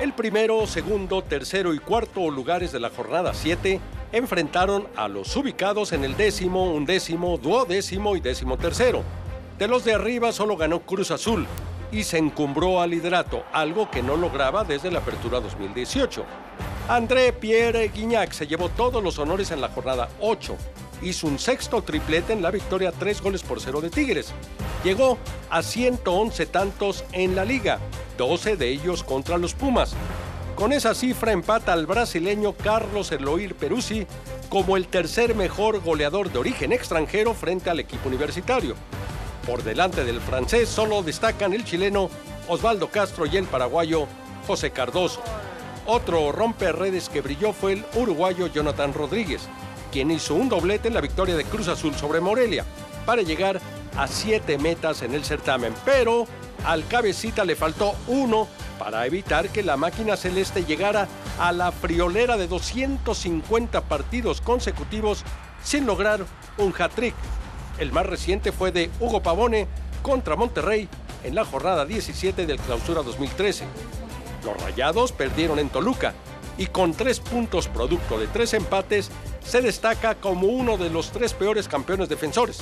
El primero, segundo, tercero y cuarto lugares de la jornada 7 enfrentaron a los ubicados en el décimo, undécimo, duodécimo y décimo tercero. De los de arriba solo ganó Cruz Azul y se encumbró al liderato, algo que no lograba desde la apertura 2018. André Pierre Guignac se llevó todos los honores en la jornada 8. Hizo un sexto triplete en la victoria 3 goles por 0 de Tigres. Llegó a 111 tantos en la liga, 12 de ellos contra los Pumas. Con esa cifra empata al brasileño Carlos Eloir Peruzzi como el tercer mejor goleador de origen extranjero frente al equipo universitario. Por delante del francés solo destacan el chileno Osvaldo Castro y el paraguayo José Cardoso. Otro romperredes que brilló fue el uruguayo Jonathan Rodríguez, quien hizo un doblete en la victoria de Cruz Azul sobre Morelia, para llegar a siete metas en el certamen. Pero al cabecita le faltó uno para evitar que la máquina celeste llegara a la friolera de 250 partidos consecutivos sin lograr un hat-trick. El más reciente fue de Hugo Pavone contra Monterrey en la jornada 17 del Clausura 2013. Los Rayados perdieron en Toluca y con tres puntos producto de tres empates se destaca como uno de los tres peores campeones defensores,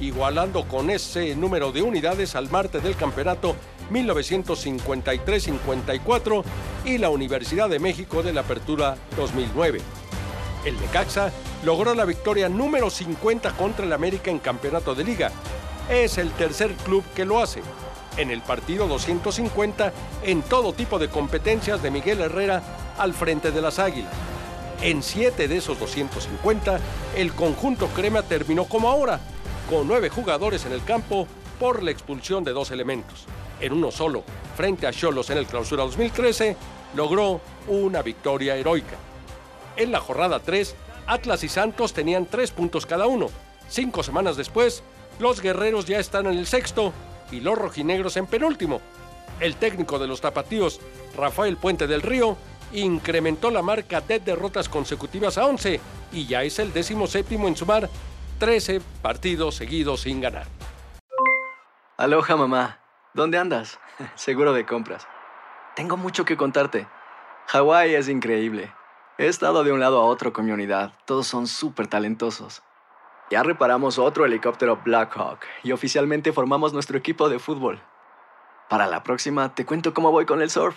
igualando con ese número de unidades al Marte del campeonato 1953-54 y la Universidad de México de la Apertura 2009. El Necaxa logró la victoria número 50 contra el América en campeonato de liga. Es el tercer club que lo hace. En el partido 250 en todo tipo de competencias de Miguel Herrera al frente de las Águilas. En siete de esos 250, el conjunto crema terminó como ahora, con nueve jugadores en el campo por la expulsión de dos elementos. En uno solo, frente a Cholos en el Clausura 2013, logró una victoria heroica. En la jornada 3, Atlas y Santos tenían tres puntos cada uno. Cinco semanas después, los guerreros ya están en el sexto y los rojinegros en penúltimo. El técnico de los tapatíos, Rafael Puente del Río, incrementó la marca de derrotas consecutivas a 11 y ya es el décimo séptimo en sumar 13 partidos seguidos sin ganar. Aloha mamá, ¿dónde andas? Seguro de compras. Tengo mucho que contarte. Hawái es increíble. He estado de un lado a otro con mi unidad. Todos son súper talentosos. Ya reparamos otro helicóptero Blackhawk y oficialmente formamos nuestro equipo de fútbol. Para la próxima te cuento cómo voy con el surf